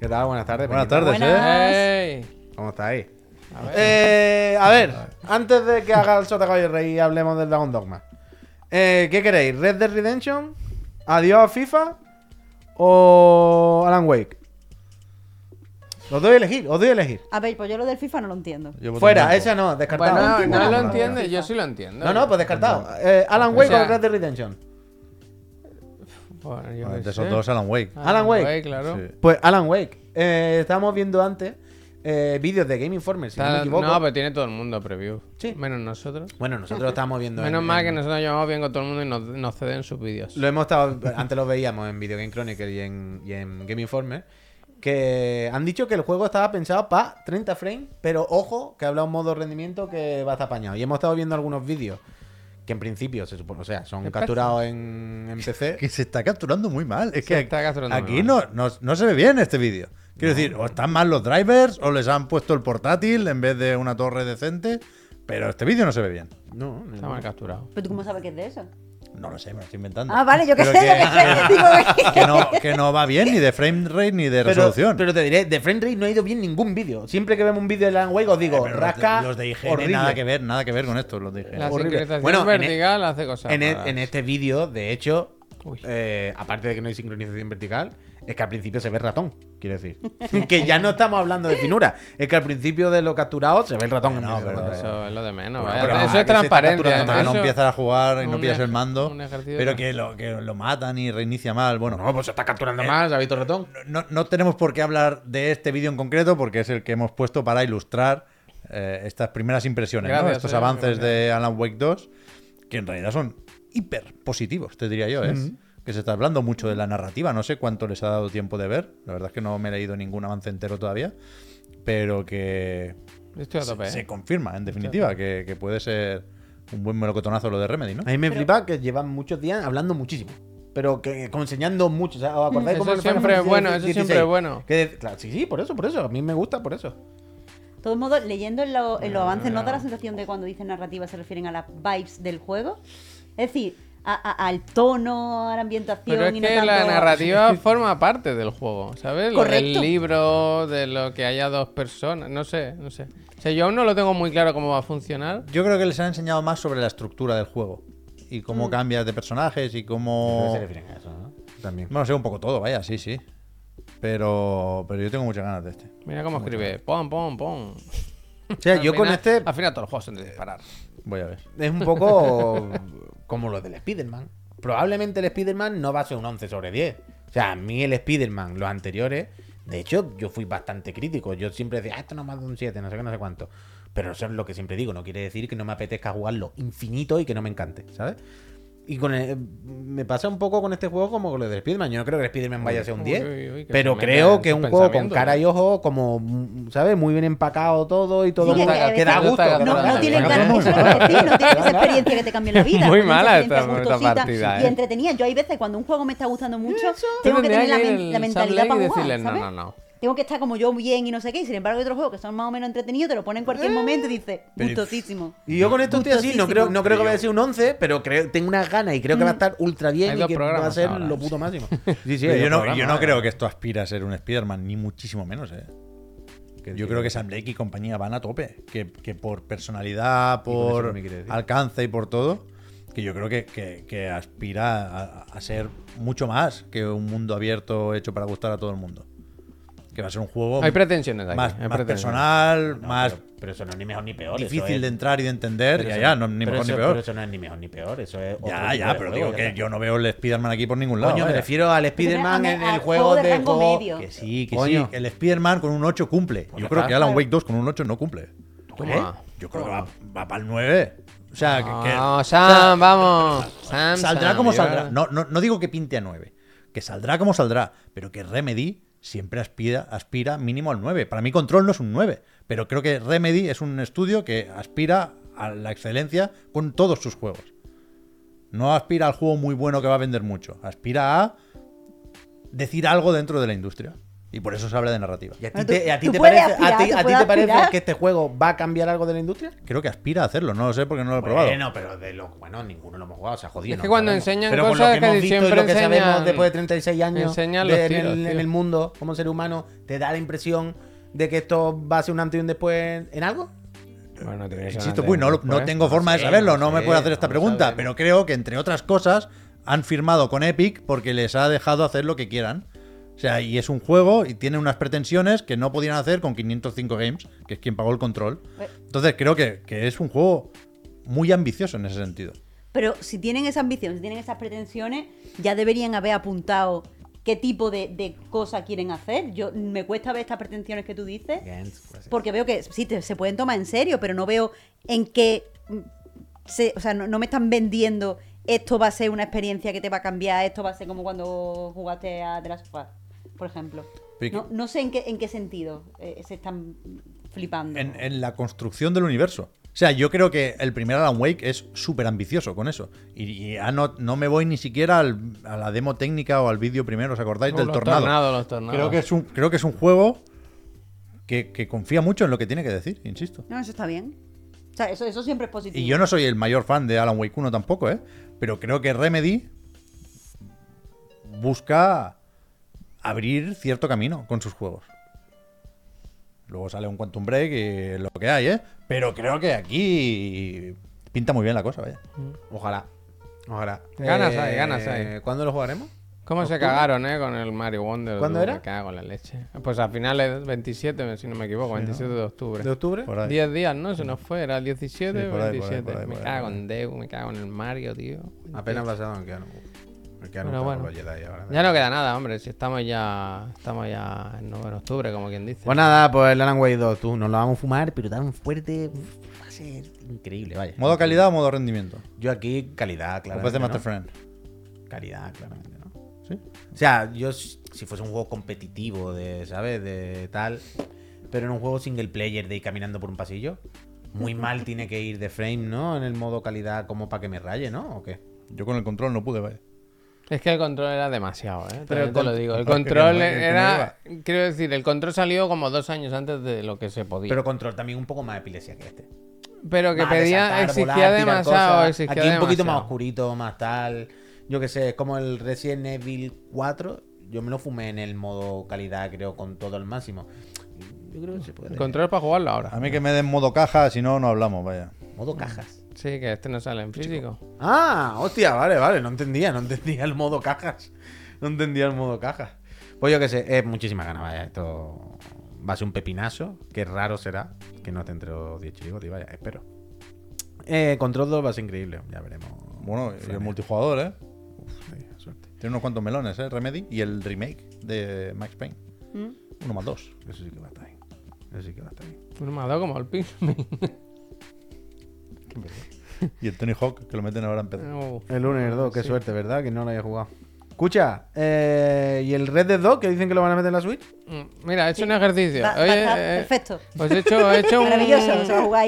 ¿Qué tal? Buenas tardes. Buenas tardes, Buenas. ¿eh? ¿Cómo estáis? A ver. Eh, a ver, antes de que haga el Sota Caballo Rey y hablemos del Dragon Dogma. Eh, ¿Qué queréis? ¿Red Dead Redemption? ¿Adiós a FIFA? ¿O Alan Wake? Os doy a elegir, os doy a elegir. A ver, pues yo lo del FIFA no lo entiendo. Fuera, esa no, descartado. Bueno, no, entiendo lo entiende, yo sí lo entiendo. No, no, pues descartado. Eh, ¿Alan Wake o, O sea- Red Dead Redemption? Bueno, yo Bueno, qué de esos sé. dos, Alan Wake. Alan Wake. claro. Sí. Pues Alan Wake. Eh, estábamos viendo antes eh, vídeos de Game Informer, si no me equivoco. no, pero tiene todo el mundo preview. Sí. Menos nosotros. Bueno, nosotros estábamos viendo. Menos en- mal en- que nosotros llevamos bien con todo el mundo y nos, nos ceden sus vídeos. Lo hemos estado. Antes lo veíamos en Video Game Chronicle y en, y en Game Informer. Que han dicho que el juego estaba pensado para 30 frames, pero ojo, que habla un modo rendimiento que va a estar apañado. Y hemos estado viendo algunos vídeos que en principio se supone, o sea, son ¿Qué capturados en, en PC. Que se está capturando muy mal. Es Se que está capturando aquí no, no, no se ve bien este vídeo. Quiero decir, o están mal los drivers, o les han puesto el portátil en vez de una torre decente. Pero este vídeo no se ve bien. No, no, Está mal capturado. ¿Pero tú cómo sabes que es de eso? No lo sé, me lo estoy inventando. Ah, vale, yo qué sé, yo qué sé. Digo, que, no, que no va bien ni de frame rate ni de Pero, resolución. pero te diré, de frame rate no ha ido bien ningún vídeo. Siempre que vemos un vídeo de Alan Wake os digo, Eh, Pero los de- rasca. los de IGN horrible. nada que ver, nada que ver con esto, los de IGN. La sincronización Bueno, en e- vertical hace cosas. En, e- en este vídeo, de hecho, eh, aparte de que no hay sincronización vertical, es que al principio se ve ratón, quiero decir. que ya no estamos hablando de finura, es que al principio de lo capturado se ve el ratón. No, pero. Eso es lo de menos. Bueno, pero eso es se está transparente. no empiezas a jugar y no pillas el mando. Pero que lo, que lo matan y reinicia mal. Bueno, No, pues se está capturando Eh, más, ha visto el ratón. no, no tenemos por qué hablar de este vídeo en concreto porque es el que hemos puesto para ilustrar eh, estas primeras impresiones, ¿no? Estos eh, avances de Alan Wake 2, que en realidad son hiper positivos, te diría yo. ¿eh? Que se está hablando mucho de la narrativa, no sé cuánto les ha dado tiempo de ver, la verdad es que no me he leído ningún avance entero todavía, pero que Estoy a tope. se ¿eh? confirma, en definitiva, que, que puede ser un buen melocotonazo lo de Remedy, ¿no? A mí me flipa que llevan muchos días hablando muchísimo. Pero que como enseñando mucho. O sea, ¿Os acordáis Eso cómo siempre es bueno, eso 16? siempre es bueno. Que de- claro, sí, sí, por eso, por eso. A mí me gusta por eso. De todos modos, leyendo en, lo- en los avances, ¿no da la sensación de cuando dicen narrativa se refieren a las vibes del juego? Es decir, a- a- al tono, a la ambientación Pero es y no que la narrativa forma parte del juego, ¿sabes? Lo del Correcto. libro, de lo que haya dos personas, no sé, no sé. O sea, yo aún no lo tengo muy claro cómo va a funcionar. Yo creo que les han enseñado más sobre la estructura del juego y cómo cambias de personajes y cómo... Se refieren a eso, ¿no? También. Bueno, sé un poco todo, vaya, sí, sí. Pero, pero yo tengo muchas ganas de este. Mira cómo escribe, pom, pom, pom. O sea, yo con este Al final todos los juegos son de disparar. Voy a ver. es un poco como lo del Spider-Man. Probablemente el Spider-Man no va a ser un 11 sobre 10. O sea, a mí el Spider-Man, los anteriores, de hecho, yo fui bastante crítico. Yo siempre decía, ah, esto no más de un 7, no sé qué, no sé cuánto. Pero eso es lo que siempre digo, no quiere decir que no me apetezca jugarlo infinito y que no me encante, ¿sabes? Y con el- me pasa un poco con este juego como con lo del Spider-Man. Yo no creo que el Spider-Man vaya a ser un Uy, 10, uy, uy, que pero creo que es un juego con cara y ojo, como, ¿sabes? Muy bien empacado todo y todo Sí, que- da gusto. no- No, eso es lo que decir, no tienen esa experiencia que te cambia la vida. Muy mala esta- partida, Y ¿eh? entretenida. Yo hay veces cuando un juego me está gustando mucho, tengo que tener la, mentalidad para y jugar, decirle, no, no, no. Tengo que estar como yo bien y no sé qué. Y sin embargo, hay otros juegos que son más o menos entretenidos, te lo ponen en cualquier momento y dices, gustosísimo. Y yo con esto estoy así, no creo, no creo que vaya a ser un 11, pero creo, tengo unas ganas y creo que va a estar ultra bien Hay y que va a ser ahora. lo puto máximo. Sí, sí, yo no, yo no creo que esto aspire a ser un Spider-Man, ni muchísimo menos, ¿eh? Yo creo que Sam Lake y compañía van a tope. Que, que por personalidad, por alcance y por todo, que yo creo que, que- que aspira a, a ser mucho más que un mundo abierto hecho para gustar a todo el mundo. Que va a ser un juego Hay pretensiones aquí. más, hay más pretensiones. personal, No, más pero, pero eso no es ni mejor ni peor. difícil es- de entrar y de entender. Ya, eso ya, no- ni mejor ni peor. Pero eso no es ni mejor ni peor. Eso es otro Ya, ya, pero juego, digo ya que está. yo no veo el Spider-Man aquí por ningún lado. Coño, me vaya. refiero al Spider-Man en el juego de juego- medio. Que sí, que Coño. sí. El Spider-Man con un 8 cumple. Pues yo creo que Alan. Wake 2 con un 8 no cumple. Toma. Yo creo que va, va para el 9. O sea, que, que- No, Sam, vamos. Sam, saldrá Sam, como saldrá. No, no, no digo que pinte a 9. Que saldrá como saldrá. Pero que Remedy siempre aspira, aspira mínimo al 9. Para mí Control no es un 9. Pero creo que Remedy es un estudio que aspira a la excelencia con todos sus juegos. No aspira al juego muy bueno que va a vender mucho. Aspira a decir algo dentro de la industria. Y por eso se habla de narrativa. ¿Y a ti te, a ti te parece, a aspirar, ti, tú a ti puedes te parece aspirar. que este juego va a cambiar algo de la industria? Creo que aspira a hacerlo, no lo sé porque no lo he probado. Bueno, pero de lo bueno, ninguno lo hemos jugado, o sea, jodido. Es no que cuando sabemos. enseñan pero con cosas lo que que hemos visto y siempre lo que sabemos después de 36 años de- en, tiros, el, en el mundo como ser humano, ¿te da la impresión de que esto va a ser un antes y un después en algo? Bueno, Insisto, pues no, después. no tengo forma de sé, saberlo, no no me puedo hacer esta no pregunta, pero creo que entre otras cosas han firmado con Epic porque les ha dejado hacer lo que quieran. O sea, y es un juego y tiene unas pretensiones que no podían hacer con 505 Games, que es quien pagó el control. Eh. Entonces creo que, que es un juego muy ambicioso en ese sentido. Pero si tienen esa ambición, si tienen esas pretensiones, ya deberían haber apuntado qué tipo de, de cosa quieren hacer. Yo me cuesta ver estas pretensiones que tú dices, pues porque veo que sí te- se pueden tomar en serio, pero no veo en qué mm, se, o sea, no, no me están vendiendo esto va a ser una experiencia que te va a cambiar, esto va a ser como cuando jugaste a The Last of Us, por ejemplo. No, no sé en qué, en qué sentido eh, se están flipando. En, en la construcción del universo. O sea, yo creo que el primer Alan Wake es súper ambicioso con eso. Y, y ya no, no me voy ni siquiera al- a la demo técnica o al vídeo primero, ¿os acordáis Oh, del los tornado? tornados, los tornados. Creo que es un, creo que es un juego que, que confía mucho en lo que tiene que decir, insisto. No, eso está bien. O sea, eso, eso siempre es positivo. Y yo no soy el mayor fan de Alan Wake 1 tampoco, ¿eh? Pero creo que Remedy busca abrir cierto camino con sus juegos. Luego sale un Quantum Break y lo que hay, ¿eh? Pero creo que aquí pinta muy bien la cosa, vaya. Ojalá. Ojalá. Ganas hay, ganas hay. ¿Cuándo lo jugaremos? ¿Cómo se cagaron, eh? Con el Mario Wonder. ¿Cuándo era? Me cago en la leche. Pues a finales 27, si no me equivoco, 27 de octubre. ¿De octubre? Por ahí. 10 días, ¿no? Se nos fue, era el 17 Sí, por ahí, por ahí, 27. por ahí, me por cago en Deus, me cago en el Mario, tío. Apenas pasado en Keanu. El Keanu Pero está bueno. con los Jedi ahora. Ya no queda nada, hombre. Si estamos ya estamos ya en en octubre, como quien dice. Pues nada, pues el Alan Wake 2, tú, nos lo vamos a fumar, pero tan fuerte, uf, va a ser increíble, vaya. ¿Modo calidad o modo rendimiento? Yo aquí, calidad, claro. parece Master Friend. Calidad, claramente, ¿no? ¿Sí? O sea, yo si fuese un juego competitivo de, ¿sabes? De tal, pero en un juego single player de ir caminando por un pasillo, muy mal tiene que ir de frame, ¿no? En el modo calidad como para que me raye, ¿no? ¿O qué? Yo con el control no pude, vaya. Es que el control era demasiado, ¿eh? Pero te lo digo. El que no, control que- que no era. Quiero decir, el control salió como dos años antes de lo que se podía. Pero control también un poco más epilepsia que este. Pero que Más pedía, saltar, exigía volar, tirar demasiado, exigía Aquí un poquito más oscurito, más tal. Yo que sé, es como el Resident Evil 4. Yo me lo fumé en el modo calidad, creo, con todo el máximo. Yo creo que se puede. El control es para jugarlo ahora. A mí que me den modo caja, si no, no hablamos, vaya. Modo cajas. Sí, que este no sale en físico. Ah, hostia, vale, vale. No entendía, no entendía el modo cajas. No entendía el modo cajas. Pues yo que sé, es muchísima ganas, vaya. Esto va a ser un pepinazo. Qué raro será que no esté entre los 10 chicos, vaya, espero. Eh, Control 2 va a ser increíble, ya veremos. Bueno, y el multijugador, ¿eh? Uf, suerte. Tiene unos cuantos melones, ¿eh? Remedy. Y el remake de Max Payne. ¿Mm? Uno más dos. Eso sí que va a estar ahí. Eso sí que va a estar ahí. Uno ha dado como el Pikmin. Y el Tony Hawk, que lo meten ahora en PC. Uf. El lunes el 2, qué Sí. suerte, ¿verdad? Que no lo haya jugado. Escucha, eh, ¿y el Red Dead 2 que dicen que lo van a meter en la Switch? Mm, Mira, he hecho un ejercicio. Va- va a Oye, eh, perfecto. Pues he hecho, he hecho un,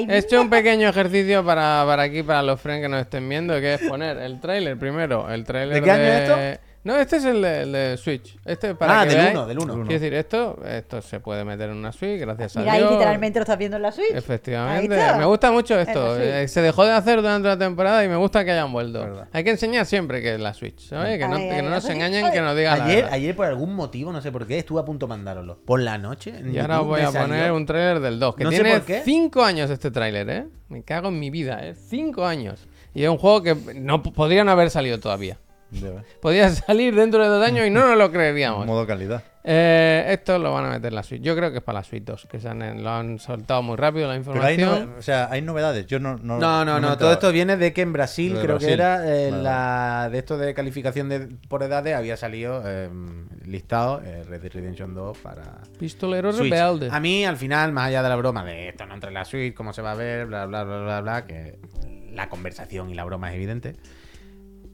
he hecho un pequeño ejercicio para, para aquí, para los friends que nos estén viendo, que es poner el tráiler primero. El tráiler ¿De qué año es esto? No, este es el de, el de Switch. Este para ah, que del veáis- 1, del 1. Quiero decir, esto, esto se puede meter en una Switch, gracias Mira, a ahí Dios. literalmente lo estás viendo en la Switch. Efectivamente, me gusta mucho esto. Eh, Se dejó de hacer durante la temporada y me gusta que hayan vuelto. Verdad. Hay que enseñar siempre que es la Switch, ¿sabes? Que no, Ay, que ay, no la nos engañen, que nos digan Ayer, ayer, por algún motivo, no sé por qué, estuve a punto de mandároslo. Por la noche. en Y ahora os voy a poner un tráiler del 2, que No sé tiene por qué. 5 años este tráiler, ¿eh? Me cago en mi vida, ¿eh? 5 años. Y es un juego que no podría no haber salido todavía. Podría salir dentro de dos años y no nos lo creeríamos. Modo calidad. Eh, esto lo van a meter en la suite. Yo creo que es para la suite 2, que se han, lo han soltado muy rápido la Pero hay, información. no- o sea, hay novedades. Yo no. No, No, no, he no. Todo esto viene de que en Brasil, creo que era eh, Vale, la de esto de calificación de, por edades, había salido eh, listado eh, Red Dead Redemption 2 para Pistolero Switch. rebelde. A mí, al final, más allá de la broma de esto no entra en la Switch, cómo se va a ver, bla, bla, bla, bla, bla, que la conversación y la broma es evidente.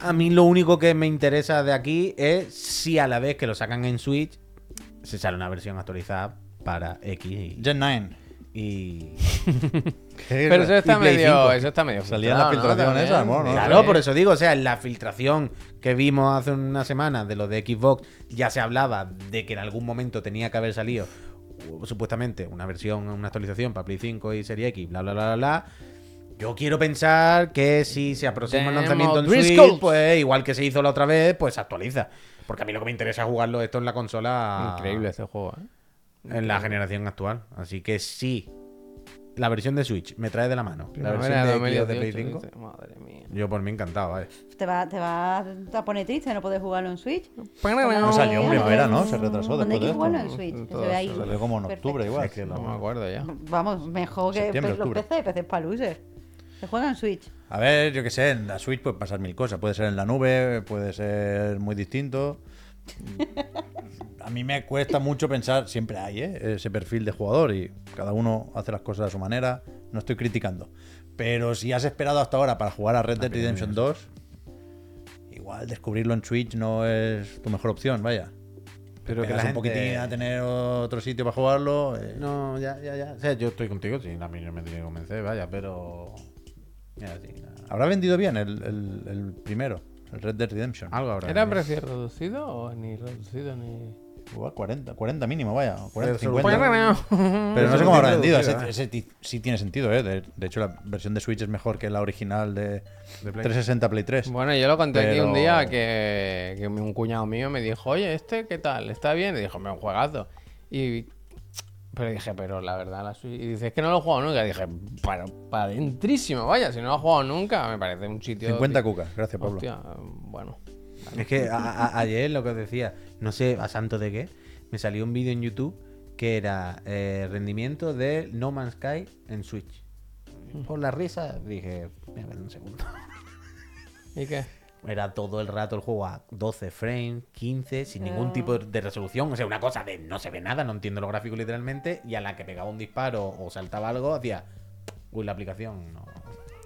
A mí lo único que me interesa de aquí es si a la vez que lo sacan en Switch se sale una versión actualizada para X y, Gen 9. Y. Pero eso está medio. 5. Eso está medio. Salía la filtración También. esa, amor, ¿no? Claro, por eso digo, o sea, en la filtración que vimos hace una semana de lo de Xbox, ya se hablaba de que en algún momento tenía que haber salido supuestamente una versión, una actualización para Play 5 y Serie X, bla, bla, bla, bla, bla. Yo quiero pensar que si se aproxima el lanzamiento en. Switch, pues igual que se hizo la otra vez, pues se actualiza. Porque a mí lo que me interesa es jugarlo esto en la consola Increíble este juego, ¿eh? en la generación actual. Así que sí, la versión de Switch me trae de la mano. La versión de de, Xbox de Play 2018, 5, dice, Madre mía. yo por mí encantado, vale. Te va, te va a poner triste no poder jugarlo en Switch. No salió en primavera, ¿no? Se retrasó ¿Dónde después de jugarlo esto. en Switch? Que se ve ahí. Salió como en perfecto. octubre igual. No me acuerdo ya. Vamos, mejor que los. PC, PC para losers. Se juega en Switch. A ver, yo qué sé, en la Switch puede pasar mil cosas. Puede ser en la nube, puede ser muy distinto. A mí me cuesta mucho pensar, siempre hay ¿eh? ese perfil de jugador y cada uno hace las cosas a su manera. No estoy criticando. Pero si has esperado hasta ahora para jugar a Red Dead Redemption 2, igual descubrirlo en Switch no es tu mejor opción, vaya. Pero que un poquitín a tener otro sitio para jugarlo. eh, No, ya, ya, ya. O sea, yo estoy contigo, sí, a mí no me tiene que convencer, vaya, pero. Habrá vendido bien el, el- el primero, el Red Dead Redemption. Algo habrá. ¿Era precio reducido o ni reducido ni.? Igual 40, 40 mínimo, vaya. o 40, Pero 50. solo- Pero no sé cómo habrá vendido. Ese, sí tiene sentido, ¿eh? De, de hecho, la versión de Switch es mejor que la original de, De Play. 360 Play 3. Bueno, yo lo conté aquí un día que, que un cuñado mío me dijo, oye, ¿este qué tal? ¿Está bien? Y dijo, me un juegazo. Y pero dije, pero la verdad, la Switch... Y dice, es que no lo he jugado nunca. Y dije, para, para adentrísimo, vaya, si no lo he jugado nunca, me parece un sitio... 50 que- cucas, gracias Pablo. Hostia, bueno. Es que a- a- ayer lo que os decía, no sé a santo de qué, me salió un vídeo en YouTube que era eh, rendimiento de No Man's Sky en Switch. Por la risa dije, voy a ver un segundo. ¿Y qué? Era todo el rato el juego a 12 frames, 15, sin ningún Ah. tipo de resolución. O sea, una cosa de no se ve nada, no entiendo los gráficos literalmente. Y a la que pegaba un disparo o saltaba algo, hacía. Uy, la aplicación no.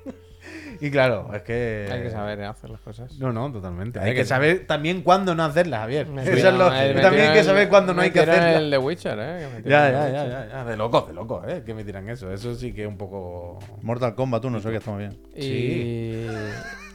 y claro, es que. Hay que saber hacer las cosas. No, no, totalmente. Hay Hay que que- saber también cuándo no hacerlas, Javier. Me Eso es lo- me también hay que saber cuándo no hay que hacerlas. el de Witcher, ¿eh? que me Ya, ya, de ya, Witcher. ya, ya. De locos, de locos, ¿eh? Que me tiran eso. Eso sí que es un poco. Mortal Kombat 1, eso que está muy bien. Y...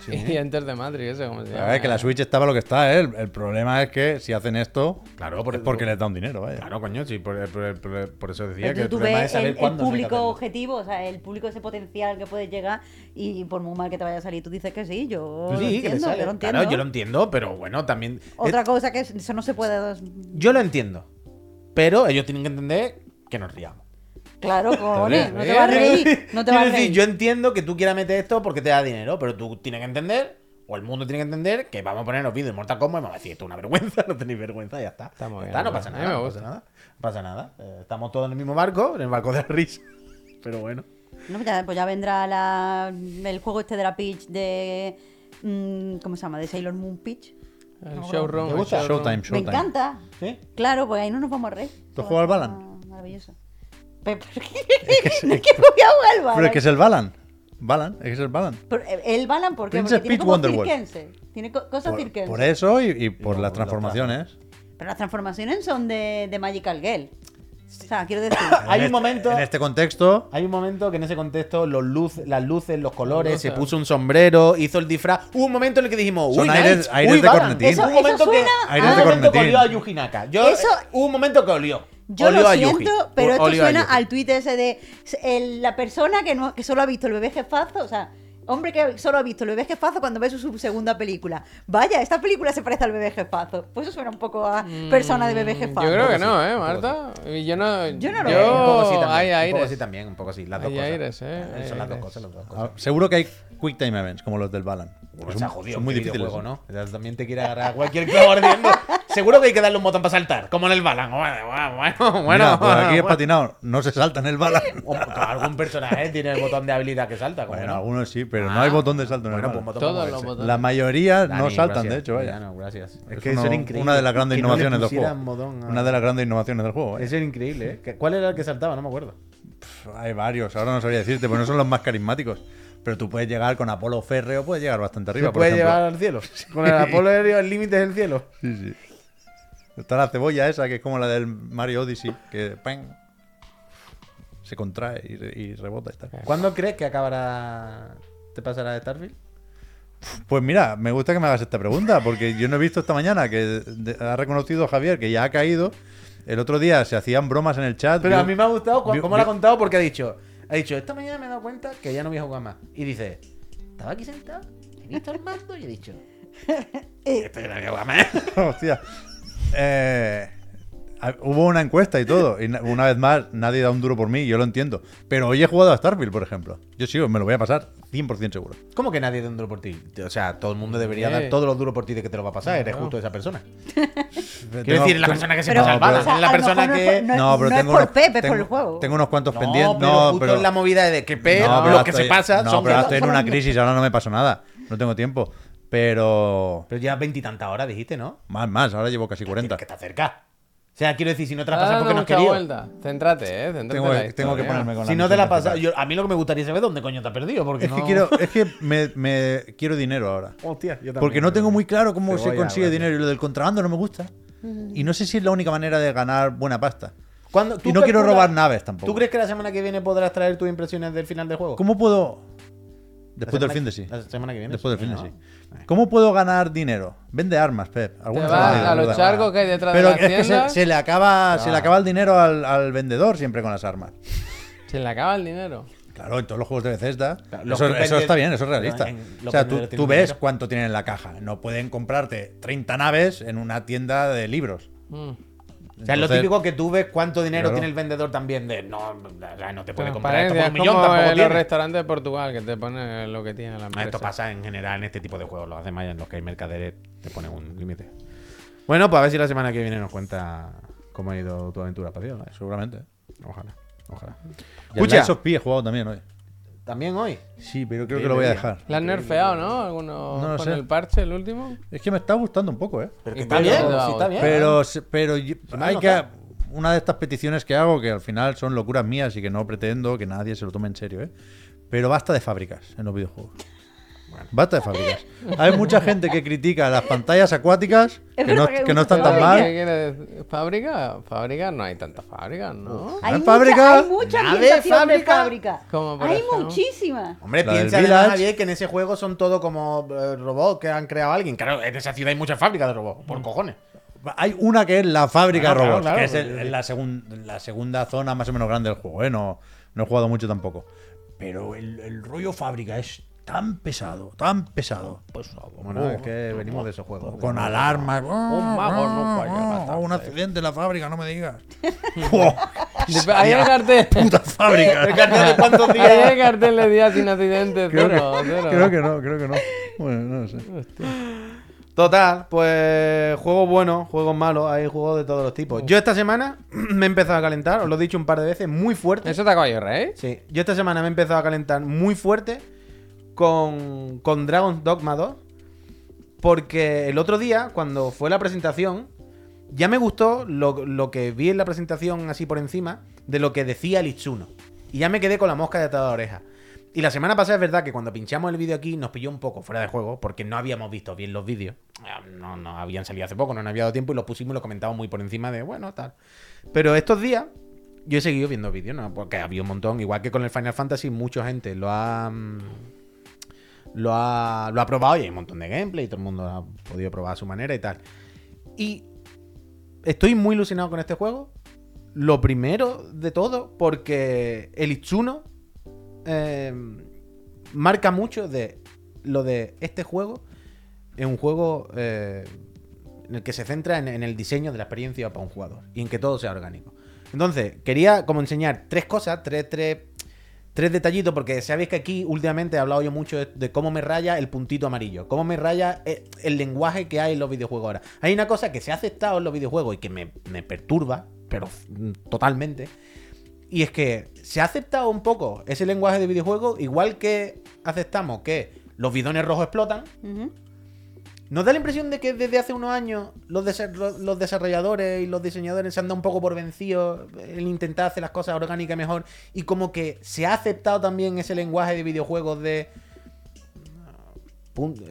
y Enter the Matrix, ese, como se A llama. ver, que la Switch estaba lo que está, ¿eh? El, el problema es que si hacen esto, Claro, por es porque les da un dinero, vaya. Claro, coño, sí, por, por- por- por eso decía Pero que el tú, problema ves es saber el, el cuándo que público objetivo, o sea, el público ese potencial que puedes llegar y por muy mal que te vaya a salir, tú dices que sí, yo Sí, que entiendo, sale. yo lo entiendo. Claro, yo lo entiendo, pero bueno, también. Otra es- cosa que es- eso no se puede... Yo lo entiendo. Pero ellos tienen que entender que nos riamos. Claro, cojones, no te vas a reír, no te Quiero vas a decir, reír. yo entiendo que tú quieras meter esto porque te da dinero, pero tú tienes que entender, o el mundo tiene que entender, que vamos a ponernos vídeos de Mortal Kombat y vamos a decir, esto es una vergüenza, no tenéis vergüenza, ya está. Está bien, está, no pasa nada, no gusta. pasa nada. No pasa nada. Eh, estamos todos en el mismo barco, en el barco de la risa. Pero bueno. No, ya, pues ya vendrá la- el juego este de la Peach de... mm, ¿Cómo se llama? De Sailor Moon Peach. El No, showroom. showroom. Showtime, Me Showtime. encanta. ¿Sí? Claro, pues ahí no nos vamos a reír. ¿Tú jugado al Balan? Maravilloso. Pero, ¿por qué? ¿De qué voy a jugar al Balan? Pero es que es el Balan. Balan, es que es el Balan. Pero, eh, el Balan, ¿por qué? Porque tiene como. Tiene co- cosas Por, eso y, y por Y las transformaciones. Pero las transformaciones son de, de Magical Girl. O sea, quiero decir... Hay un momento- En este contexto, Hay un momento que en ese contexto los luz, las luces, los colores, luces. se puso un sombrero, hizo el disfraz. Hubo un momento en el que dijimos, Son uy, aires- nice, aires uy, de Balan". cornetín. Eso- Hubo un momento eso que, suena- Aires hubo de un momento que cornetín. olió a Yuji Naka. Yo, Eso- hubo un momento que olió. Yo lo siento, pero esto suena al tuit ese de el- la persona que, no, que solo ha visto el bebé jefazo, o sea, hombre que solo ha visto el bebé jefazo cuando ve su, su segunda película. Vaya, esta película se parece al bebé jefazo. Pues eso suena un poco a persona de bebé jefazo. Mm, Yo creo que no, ¿eh, Marta? Yo no. Yo no lo yo... veo. Un poco sí también. Hay un poco aires. sí también, un poco sí. Las dos Hay cosas. aires, eh, Son las dos cosas, las dos ah, cosas. seguro que hay Quick Time Events, como los del Balan. Bueno, son, jodido, son muy difíciles. ¿no? O sea, También te quiere agarrar a cualquier clavo ardiendo. Seguro que hay que darle un botón para saltar, como en el Balan. Bueno, bueno, bueno. Mira, bueno, pues aquí es patinado, no se salta en el Balan. O- algún personaje tiene el botón de habilidad que salta. Bueno, no? algunos sí, pero Ah, no hay botón de salto en el Bueno, pues Balan. botón Todos los botones. La mayoría no saltan, gracias. de hecho, vaya. Ya, no, gracias. Es, Es que uno- increíble. una de las grandes Que no le innovaciones del juego. a- Una de las grandes innovaciones del juego. Eso era increíble, ¿eh? ¿Cuál era el que saltaba? No me acuerdo. Pff, Hay varios, ahora no sabría decirte, pero no son los más carismáticos. Pero tú puedes llegar con Apolo Férreo, puedes llegar bastante arriba. ¿Se por puede ejemplo. llevar al cielo? Con el Apolo aéreo, el límite es el cielo. Sí, sí. Está la cebolla esa, que es como la del Mario Odyssey, que ¡pam! se contrae y, re- y rebota. ¿Cuándo crees que acabará. te pasará de Starfield? Pues mira, me gusta que me hagas esta pregunta, porque yo no he visto esta mañana que ha reconocido Javier que ya ha caído. El otro día se hacían bromas en el chat. Pero Vio- a mí me ha gustado cómo lo ha contado porque ha dicho. Ha dicho, esta mañana me he dado cuenta que ya no voy a jugar más. Y dice, estaba aquí sentado, he visto el mando y he dicho. Esto ya no voy a jugar más. Hostia. Eh, hubo una encuesta y todo. Y na- una vez más, nadie da un duro por mí, yo lo entiendo. Pero hoy he jugado a Starfield, por ejemplo. Yo sí, me lo voy a pasar 100% seguro. ¿Cómo que nadie da un duro por ti? O sea, todo el mundo debería Sí. dar todos los duros por ti de que te lo va a pasar. Eres Claro. justo esa persona. Tengo- Quiero decir, la persona que se pasa al no, es la persona no que. No, pero no tengo es por unos- Pep, es por tengo- el juego. Tengo unos cuantos No, pendientes. pero No, justo pero. en la movida de que Pep, no, lo pero que se pasa No, son pero estoy en una crisis, ahora no me pasó nada. No tengo tiempo. Pero. Pero ya veintitantas horas dijiste, ¿no? Más, más, ahora llevo casi 40. Que está cerca. O sea, quiero decir, si no te la pasas dando porque no has querido. vuelta. Céntrate, eh. Céntrate Tengo, la tengo que ponerme con Si no te la pasas. yo- a mí lo que me gustaría saber es dónde coño te has perdido. Porque Es no... que quiero, es que me, me- quiero dinero ahora. Hostia, yo también, Porque no tengo muy claro cómo se consigue dinero y lo del contrabando no me gusta. Y no sé si es la única manera de ganar buena pasta. ¿Cuándo- tú Y no quiero robar naves tampoco. ¿Tú crees que la semana que viene podrás traer tus impresiones del final del juego? ¿Cómo puedo...? La Después del fin de sí. La semana que viene. Después del fin de ¿no? sí. ¿Cómo puedo ganar dinero? Vende armas, Pep. Te vas a los charcos que hay detrás Pero de es las que se, le acaba, se le Ah. acaba el dinero al, al vendedor siempre con las armas. Se le acaba el dinero. Claro, en todos los juegos de Bethesda. Claro, Eso, está bien, eso es realista. en- O sea, tú, tú ves dinero. cuánto tienen en la caja. No pueden comprarte 30 naves en una tienda de libros. Mm. O sea, es lo típico que tú ves cuánto dinero Claro. tiene el vendedor también de no, no te puede comprar Transparencia, esto por un millón, como tampoco en los restaurantes de Portugal que te pone lo que tiene la empresa. Esto pasa en general en este tipo de juegos, los hace más en los que hay mercaderes, te ponen un límite. Bueno, pues a ver si la semana que viene nos cuenta cómo ha ido tu aventura espacial. ¿eh? Seguramente. Ojalá, ojalá. Y el Escucha, Lies of P he jugado también hoy. También hoy. Sí, pero creo que lo voy a dejar. ¿La han nerfeado, no? ¿Alguno No lo con sé. el parche, el último? Es que me está gustando un poco, ¿eh? Pero ¿Y que está bien, sí, está bien. Pero, se- pero yo- hay que. Una de estas peticiones que hago, que al final son locuras mías y que no pretendo que nadie se lo tome en serio, ¿eh? Pero basta de fábricas en los videojuegos. Basta de fábricas. Hay mucha gente que critica las pantallas acuáticas, que no, que están tan mal. ¿Fábrica? ¿Fábrica? No hay tantas fábricas, ¿no? Hay, ¿En mucha, fábrica? hay ambientación de fábrica. fábrica. Como por Hay ejemplo. muchísimas. Hombre, La del piensa además, Village. Javier, que en ese juego son todo como eh, robots que han creado alguien. Claro, en esa ciudad hay muchas fábricas de robots, por cojones. Hay una que es la fábrica Claro, de robots, claro, que es claro, el- porque- la, segun- la segunda zona más o menos grande del juego, ¿eh? No, no he jugado mucho tampoco. Pero el, el rollo fábrica es tan pesado, tan pesado. Bueno, es que venimos de esos juegos. Con alarmas. Un mago no falla Oh, bastante. un accidente en la fábrica, no me digas. Ahí el cartel. Puta fábrica. El cartel de cuántos Ahí días. el cartel de día sin accidente. Creo que, cero. creo que no, creo que no. Bueno, no sé. Total, pues juegos buenos, juegos malos, hay juegos de todos los tipos. Yo esta semana me he empezado a calentar, os lo he dicho un par de veces, muy fuerte. ¿Eso te acaba de rey? Sí, yo esta semana me he empezado a calentar muy fuerte con, con Dragon's Dogma 2. Porque el otro día, cuando fue la presentación, ya me gustó lo, lo que vi en la presentación así por encima de lo que decía el. Y ya me quedé con la mosca de atada oreja. Y la semana pasada es verdad que cuando pinchamos el vídeo aquí nos pilló un poco fuera de juego porque no habíamos visto bien los vídeos. Eh, No, no habían salido hace poco, no nos había dado tiempo y los pusimos y lo comentamos muy por encima de, bueno, tal. Pero estos días yo he seguido viendo vídeos, ¿no? Porque había un montón, igual que con el Final Fantasy, mucha gente lo ha. Lo ha, lo ha probado y hay un montón de gameplay y todo el mundo ha podido probar a su manera y tal. Y estoy muy ilusionado con este juego. Lo primero de todo, porque el Itsuno eh, marca mucho de lo de este juego. Es un juego eh, en el que se centra en, en el diseño de la experiencia para un jugador y en que todo sea orgánico. Entonces, quería como enseñar tres cosas, tres, tres, tres detallitos, porque sabéis que aquí últimamente he hablado yo mucho de, cómo me raya el puntito amarillo, cómo me raya el, el lenguaje que hay en los videojuegos ahora. Hay una cosa que se ha aceptado en los videojuegos y que me, me perturba, pero mm, totalmente, y es que se ha aceptado un poco ese lenguaje de videojuego, igual que aceptamos que los bidones rojos explotan. ¿Nos da la impresión de que desde hace unos años los, desa- los- los desarrolladores y los diseñadores se han dado un poco por vencidos en intentar hacer las cosas orgánicas mejor y como que se ha aceptado también ese lenguaje de videojuegos de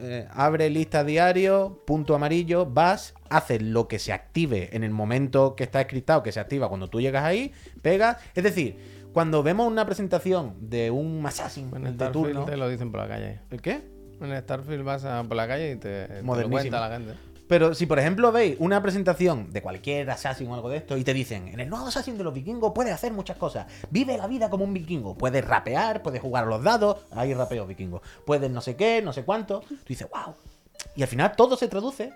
eh, abre lista diario, punto amarillo, vas, haces lo que se active en el momento que está escrito, que se activa cuando tú llegas ahí, pegas, es decir, cuando vemos una presentación de un Assassin En de Starfield turno. te lo dicen por la calle. ¿El qué? En Starfield vas a- por la calle y te, te lo cuenta la gente. Pero si por ejemplo veis una presentación de cualquier Assassin o algo de esto y te dicen, en el nuevo Assassin de los vikingos puedes hacer muchas cosas. Vive la vida como un vikingo. Puedes rapear, puedes jugar a los dados. Hay rapeo vikingo. Puedes no sé qué, no sé cuánto. Tú dices, wow. Y al final todo se traduce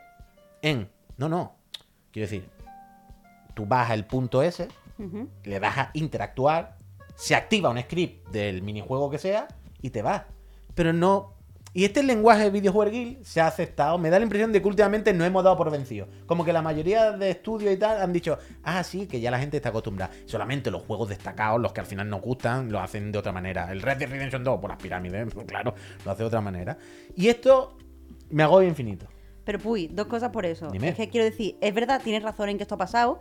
en, no, no. Quiero decir, tú vas al punto ese, Ujú. le das a interactuar, se activa un script del minijuego que sea y te vas. Pero no. Y este lenguaje videojueguil se ha aceptado. Me da la impresión de que últimamente no hemos dado por vencido. Como que la mayoría de estudios y tal han dicho, ah, sí, que ya la gente está acostumbrada. Solamente los juegos destacados, los que al final nos gustan, lo hacen de otra manera. El Red Dead Redemption 2, por las pirámides, claro, lo hace de otra manera. Y esto me agobia infinito. Pero, Puy, dos cosas por eso. Dime. Es que quiero decir, es verdad, tienes razón en que esto ha pasado,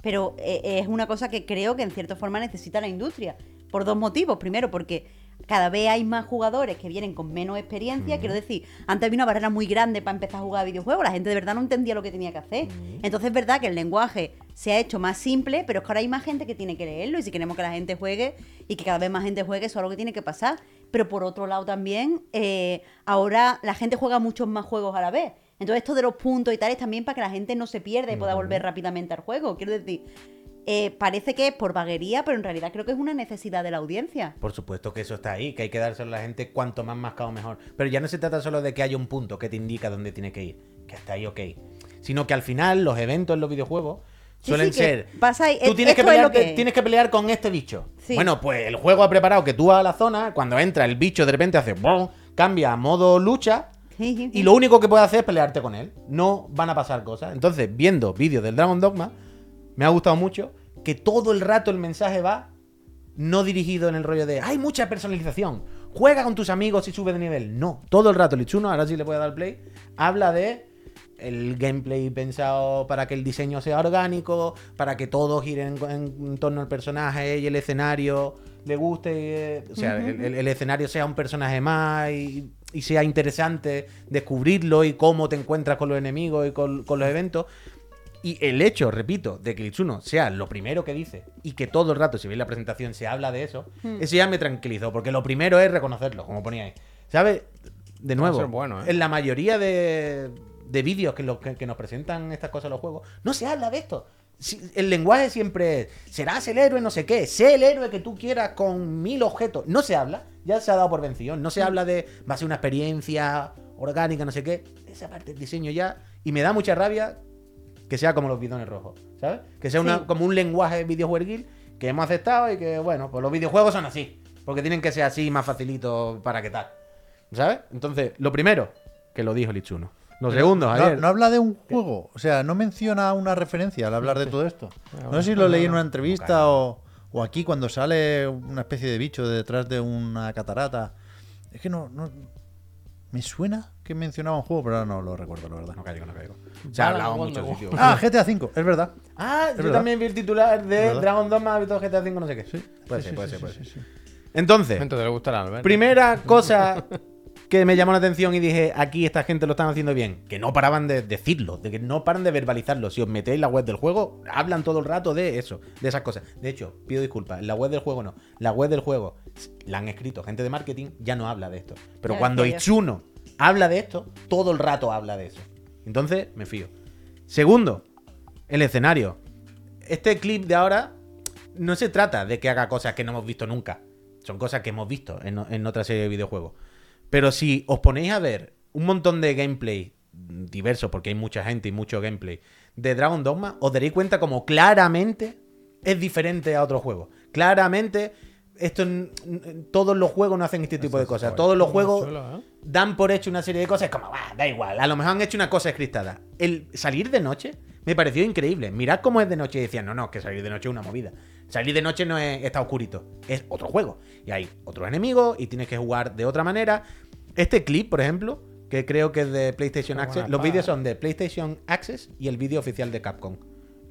pero eh, es una cosa que creo que en cierta forma necesita la industria. Por dos motivos. Primero, porque cada vez hay más jugadores que vienen con menos experiencia. Quiero decir, antes había una barrera muy grande para empezar a jugar a videojuegos. La gente de verdad no entendía lo que tenía que hacer. Entonces es verdad que el lenguaje se ha hecho más simple, pero es que ahora hay más gente que tiene que leerlo. Y si queremos que la gente juegue y que cada vez más gente juegue, eso es algo que tiene que pasar. Pero por otro lado también, eh, ahora la gente juega muchos más juegos a la vez. Entonces esto de los puntos y tal es también para que la gente no se pierda y pueda volver rápidamente al juego. Quiero decir, eh, parece que es por vaguería, pero en realidad creo que es una necesidad de la audiencia. Por supuesto que eso está ahí, que hay que dárselo a la gente cuanto más mascado mejor. Pero ya no se trata solo de que haya un punto que te indica dónde tiene que ir, que hasta ahí ok. Sino que al final los eventos en los videojuegos suelen sí, ser... pasa tú tienes que, pelear, que- tienes que pelear con este bicho. Sí. Bueno, pues el juego ha preparado que tú vas a la zona, cuando entra el bicho de repente hace... ¡brum! cambia a modo lucha y lo único que puedes hacer es pelearte con él. No van a pasar cosas. Entonces, viendo vídeos del Dragon Dogma, me ha gustado mucho que todo el rato el mensaje va no dirigido en el rollo de hay mucha personalización. Juega con tus amigos y sube de nivel. No, todo el rato el Ichuno, ahora sí le voy a dar play, habla de el gameplay pensado para que el diseño sea orgánico, para que todo gire en, en torno al personaje y el escenario le guste, eh, o sea, el, el- el escenario sea un personaje más y, y sea interesante descubrirlo y cómo te encuentras con los enemigos y con, con los eventos. Y el hecho, repito, de que el Itsuno sea lo primero que dice y que todo el rato, si veis la presentación, se habla de eso, eso ya me tranquilizó, porque lo primero es reconocerlo, como poníais. ¿Sabes? De nuevo, bueno, ¿eh? en la mayoría de, de vídeos que, lo- que, que nos presentan estas cosas en los juegos, no se habla de esto. Si- el lenguaje siempre es, serás el héroe, no sé qué, sé el héroe que tú quieras con mil objetos. No se habla, ya se ha dado por vencido. No se habla de, va a ser una experiencia orgánica, no sé qué. Esa parte del diseño ya. Y me da mucha rabia que sea como los bidones rojos, ¿sabes? Que sea una, Sí. como un lenguaje videojueguil que hemos aceptado y que, bueno, pues los videojuegos son así. Porque tienen que ser así más facilito para que tal. ¿Sabes? Entonces, lo primero, que lo dijo Lichuno. Lo segundo, No, ayer. no habla de un juego, o sea, no menciona una referencia al hablar de todo esto. No sé si lo leí en una entrevista o, o aquí cuando sale una especie de bicho detrás de una catarata. Es que no, no- me suena que mencionaba un juego, pero ahora no lo recuerdo, la verdad. No caigo, no caigo. Se ha hablado muchos Woman. sitios. Ah, GTA V, es verdad. Ah, Es yo verdad. también vi el titular de. Dragon Dogma, Víctor GTA 5, no sé qué. puede Sí, ser, sí, puede sí, ser, puede sí, ser. sí, sí. Entonces, Entonces le gustará primera cosa que me llamó la atención y dije, aquí esta gente lo están haciendo bien, que no paraban de decirlo, de que no paran de verbalizarlo. Si os metéis en la web del juego, hablan todo el rato de eso, de esas cosas. De hecho, pido disculpas, en la web del juego no. La web del juego la han escrito gente de marketing, ya no habla de esto. Pero Ya cuando. Itsuno habla de esto, todo el rato habla de eso. Entonces, me fío. Segundo, el escenario. Este clip de ahora no se trata de que haga cosas que no hemos visto nunca. Son cosas que hemos visto en, en otra serie de videojuegos. Pero si os ponéis a ver un montón de gameplay diverso, porque hay mucha gente y mucho gameplay, de Dragon Dogma, os daréis cuenta como claramente es diferente a otros juegos. Claramente, esto todos los juegos no hacen este tipo de cosas. Todos los juegos chulo, ¿eh? Dan por hecho una serie de cosas, como, "Bah, da igual, a lo mejor han hecho una cosa escritada. El salir de noche me pareció increíble. Mirad cómo es de noche y decían, no, no, que salir de noche es una movida. Salir de noche no es está oscurito, es otro juego. Y hay otros enemigos y tienes que jugar de otra manera. Este clip, por ejemplo, que creo que es de PlayStation Qué Access, los vídeos son de PlayStation Access y el vídeo oficial de Capcom.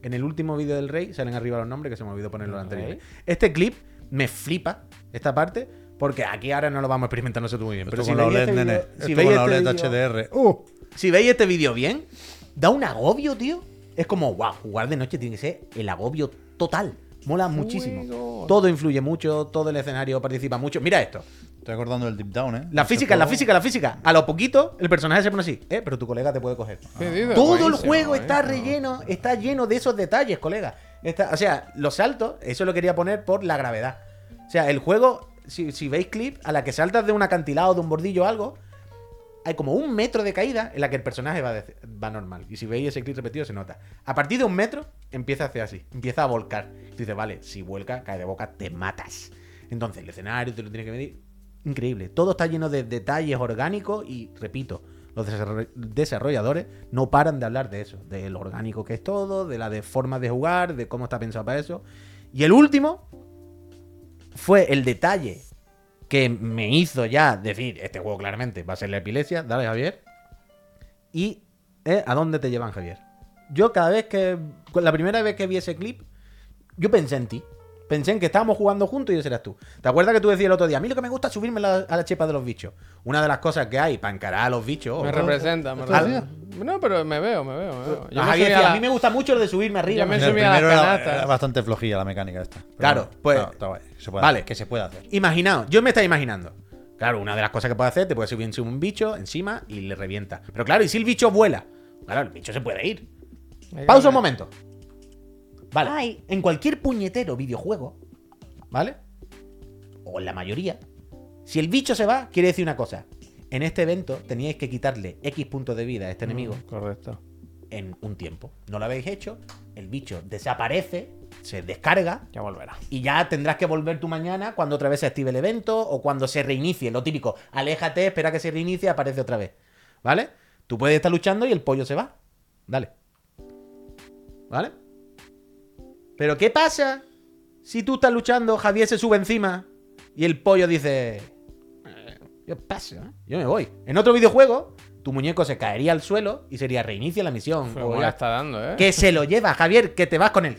En el último vídeo del Rey salen arriba los nombres que se me olvidó ponerlo Ok. anterior. Este clip me flipa, esta parte, porque aquí ahora no lo vamos a experimentar nosotros muy bien. Pero si con la veis OLED, este Esto si con veis la este OLED HDR. ¡Uh! si veis este vídeo bien, da un agobio, tío. Es como, wow, jugar de noche tiene que ser el agobio total. Mola muchísimo. Todo influye mucho, todo el escenario participa mucho. Mira esto. Estoy acordando del Deep Down, ¿eh? La física, la física, la física. A lo poquito, el personaje se pone así, ¿eh? Pero tu colega te puede coger. ¿Qué dices? Todo el juego está relleno, está lleno de esos detalles, colega. Está- o sea, los saltos, eso lo quería poner por la gravedad. O sea, el juego, si, veis clip, a la que saltas de un acantilado, de un bordillo o algo, hay como un metro de caída en la que el personaje va, normal. Y si veis ese clip repetido, se nota. A partir de un metro, empieza a hacer así, empieza a volcar. Y dices, vale, si vuelca, cae de boca, te matas. Entonces, el escenario te lo tienes que medir. Increíble. Todo está lleno de detalles orgánicos y, repito, los desarroll- desarrolladores no paran de hablar de eso, de lo orgánico que es todo, de la de formas de jugar, de cómo está pensado para eso. Y el último fue el detalle que me hizo ya decir, este juego claramente va a ser la epilepsia, dale Javier. Y eh, ¿a dónde te llevan Javier? Yo cada vez que, la primera vez que vi ese clip, yo pensé en ti. Pensé en que estábamos jugando juntos y ese eras tú. ¿Te acuerdas que tú decías el otro día? A mí lo que me gusta es subirme la- a la chepa de los bichos. Una de las cosas que hay para encarar a los bichos. Me representa, me representa. No, pero me veo, me veo, me veo. Yo a me Javier subí a decía, la- a mí me gusta mucho lo de subirme arriba. Yo me En no sé". el subí a la era, era bastante flojilla la mecánica esta. Pero Claro, pues- no, está guay, que se puede Vale. hacer, que se puede hacer. Imaginaos, yo me estaba imaginando. Claro, una de las cosas que puede hacer, te puede subir un bicho encima y le revienta. Pero claro, ¿y si el bicho vuela? Claro, el bicho se puede ir. Pausa un momento. Vale. Ay. En cualquier puñetero videojuego, ¿vale? O en la mayoría, si el bicho se va, quiere decir una cosa. En este evento teníais que quitarle X puntos de vida a este enemigo Mm, Correcto. en un tiempo. No lo habéis hecho, el bicho desaparece, se descarga Ya volverá. y ya tendrás que volver tú mañana cuando otra vez se active el evento o cuando se reinicie. Lo típico, aléjate, espera que se reinicie aparece otra vez. ¿Vale? Tú puedes estar luchando y el pollo se va. Dale. ¿Vale? Pero ¿qué pasa si tú estás luchando, Javier se sube encima y el pollo dice... "Eh, Yo paso, ¿eh? yo me voy. En otro videojuego, tu muñeco se caería al suelo y sería reinicia la misión. O me ya- está dando, ¿eh? que se lo lleva, Javier, que te vas con él.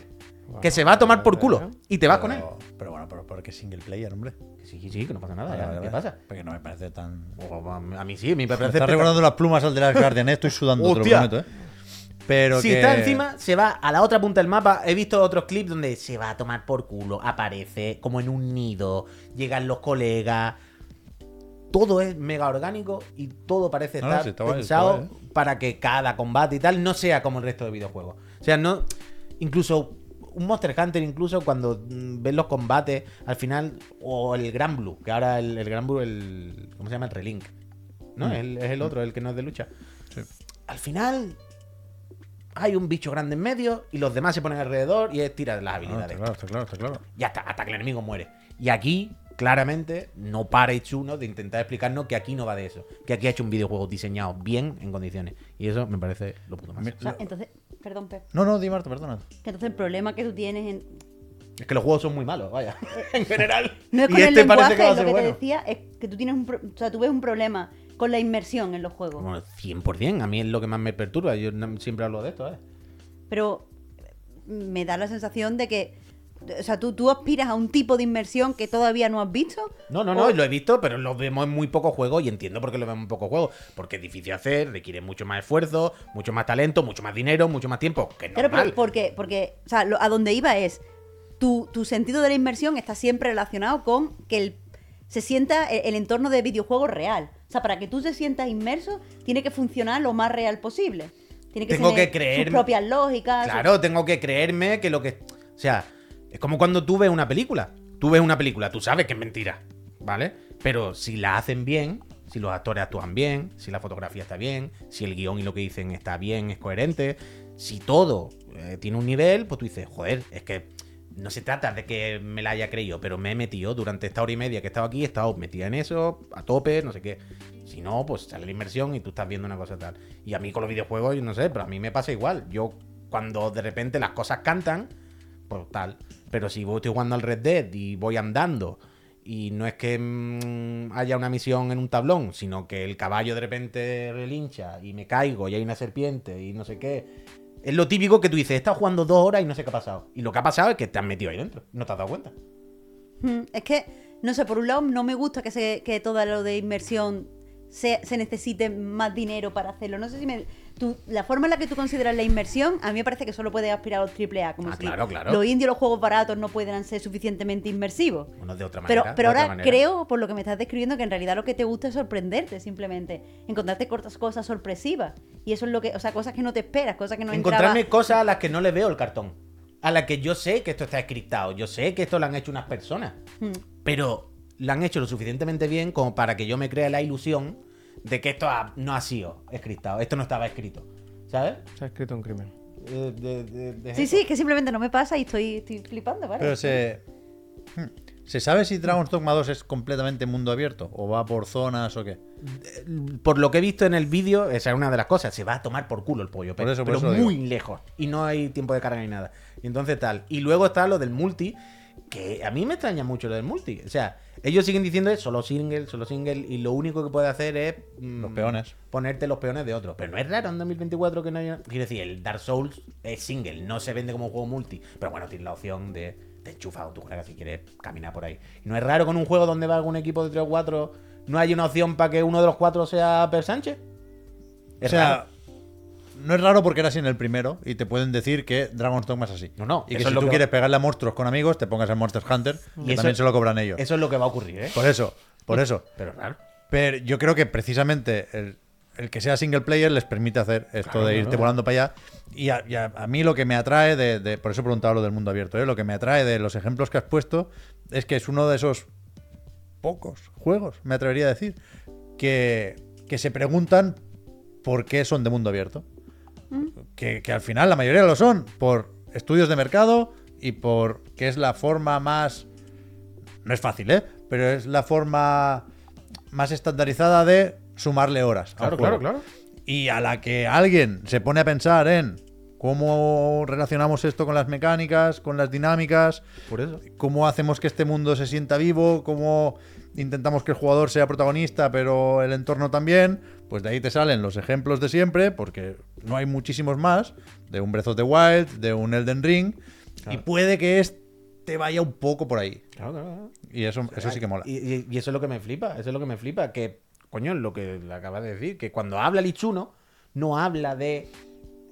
Que se va a tomar por culo. Y te vas con él. Pero, bueno, pero porque es single player, hombre. Sí, sí, que no pasa nada. Vale, ya. vale, ¿Qué vale. pasa? Porque no me parece tan. O, a mí sí, me Me parece. está recordando las plumas al de las Guardian, ¿eh? estoy sudando, te lo prometo, ¿eh? Pero Si que... está encima, se va a la otra punta del mapa. He visto otros clips donde se va a tomar por culo, aparece como en un nido, llegan los colegas. Todo es mega orgánico y todo parece No, no, estar pensado guay, para que cada combate y tal no sea como el resto de videojuegos. O sea, no. Incluso un Monster Hunter, incluso cuando mm, ves los combates, al final. O el Gran Blue, que ahora el, el Gran Blue, el. ¿Cómo se llama? El Relink. ¿No? Mm. El- es el otro, el que no es de lucha. Sí. Al final. Hay un bicho grande en medio y los demás se ponen alrededor y es tirar las No, habilidades. está claro, está claro, está claro. Ya está, hasta que el enemigo muere. Y aquí, claramente, no para Itsuno de intentar explicarnos que aquí no va de eso. Que aquí ha hecho un videojuego diseñado bien en condiciones. Y eso me parece lo puto más. Mi- O sea, entonces, perdón, Pep. No, no, di Marta, perdona. Que entonces el problema que tú tienes en, Es que los juegos son muy malos, vaya. en general. no es y con el este parece lenguaje, que va a lo ser que bueno. te decía es que tú tienes un, pro- o sea, tú ves un problema con la inmersión en los juegos. Bueno, 100%. A mí es lo que más me perturba. Yo siempre hablo de esto, ¿eh? Pero me da la sensación de que, o sea, tú, tú aspiras a un tipo de inmersión que todavía no has visto. No, no, O- no, lo he visto, pero lo vemos en muy pocos juegos y entiendo por qué lo vemos en pocos juegos. Porque es difícil hacer, requiere mucho más esfuerzo, mucho más talento, mucho más dinero, mucho más tiempo. Que normal. pero porque, porque, o sea, lo- a donde iba es, tu, tu sentido de la inmersión está siempre relacionado con que el, se sienta el, el entorno de videojuego real. O sea, para que tú te sientas inmerso, tiene que funcionar lo más real posible. Tiene que Tengo tener que creerme- sus propias lógicas. sus- Claro, tengo que creerme que lo que. O sea, es como cuando tú ves una película. Tú ves una película, tú sabes que es mentira, ¿vale? Pero si la hacen bien, si los actores actúan bien, si la fotografía está bien, si el guion y lo que dicen está bien, es coherente, si todo eh, tiene un nivel, pues tú dices, joder, es que no se trata de que me la haya creído, pero me he metido durante esta hora y media que he estado aquí, he estado metida en eso, a tope, no sé qué. Si no, pues sale la inversión y tú estás viendo una cosa tal. Y a mí con los videojuegos, yo no sé, pero a mí me pasa igual. Yo, cuando de repente las cosas cantan, pues tal. Pero si voy estoy jugando al Red Dead y voy andando y no es que mm, haya una misión en un tablón, sino que el caballo de repente relincha y me caigo y hay una serpiente y no sé qué. Es lo típico que tú dices, he estado jugando dos horas y no sé qué ha pasado. Y lo que ha pasado es que te has metido ahí dentro. No te has dado cuenta. Mm, Es que, no sé, por un lado no me gusta que, se, que todo lo de inmersión se, se necesite más dinero para hacerlo. No sé si me, tú- la forma en la que tú consideras la inmersión, a mí me parece que solo puede aspirar a los triple A. Como Ah, si claro, claro. los indios, los juegos baratos no pueden ser suficientemente inmersivos. Bueno, de otra Pero, manera. pero otra ahora manera. creo, por lo que me estás describiendo, que en realidad lo que te gusta es sorprenderte, simplemente. Encontrarte cortas cosas sorpresivas. Y eso es lo que, o sea, cosas que no te esperas, cosas que no Encontrarme entraba- cosas a las que no le veo el cartón. A las que yo sé que esto está escriptado. Yo sé que esto lo han hecho unas personas. Hmm. Pero lo han hecho lo suficientemente bien como para que yo me crea la ilusión de que esto ha- no ha sido escriptado. Esto no estaba escrito. ¿Sabes? Se ha escrito un crimen. Eh, de- de- de Sí, sí, que simplemente no me pasa y estoy, estoy flipando, ¿vale? Pero se. Hmm. ¿Se sabe si Dragon's Dogma 2 es completamente mundo abierto? ¿O va por zonas o qué? Por lo que he visto en el vídeo, esa es una de las cosas. Se va a tomar por culo el pollo. Por pero por eso muy digo. lejos. Y no hay tiempo de carga ni nada. Y entonces tal. Y luego está lo del multi. Que a mí me extraña mucho lo del multi. O sea, ellos siguen diciendo es solo single, solo single. Y lo único que puede hacer es. mm, Los peones. Ponerte los peones de otros. Pero no es raro en 2024 que no haya. Quiero decir, el Dark Souls es single. No se vende como juego multi. Pero bueno, tienes la opción de. Te enchufas a tu colega si quieres caminar por ahí. Y no es raro con un juego donde va algún equipo de 3 o 4. No hay una opción para que uno de los cuatro sea Per Sánchez. O sea, raro. No es raro porque era así en el primero y te pueden decir que Dragon's Dogma es así. No, no, Y que si tú que- quieres pegarle a monstruos con amigos, te pongas en Monster Hunter, Y que eso- también se lo cobran ellos. Eso es lo que va a ocurrir, ¿eh? Por eso, por eso. Pero es raro. Pero yo creo que precisamente el, el que sea single player les permite hacer esto Claro, de claro, irte claro. volando para allá. Y a, y a- a mí lo que me atrae de, de- Por eso he preguntado lo del mundo abierto, ¿eh? Lo que me atrae de los ejemplos que has puesto es que es uno de esos pocos juegos, me atrevería a decir, que, que se preguntan por qué son de mundo abierto. Que, que al final la mayoría lo son por estudios de mercado y por que es la forma más no es fácil, ¿eh? Pero es la forma más estandarizada de sumarle horas. Claro, claro, claro. Y a la que alguien se pone a pensar en cómo relacionamos esto con las mecánicas, con las dinámicas, Por eso. cómo hacemos que este mundo se sienta vivo, cómo intentamos que el jugador sea protagonista, pero el entorno también, pues de ahí te salen los ejemplos de siempre, porque no hay muchísimos más, de un Breath of the Wild, de un Elden Ring, y puede que este vaya un poco por ahí. Claro, claro. Y eso, eso sí que mola. Y, y- y eso es lo que me flipa, eso es lo que me flipa, que, coño, lo que le acabas de decir, que cuando habla Lichuno, no habla de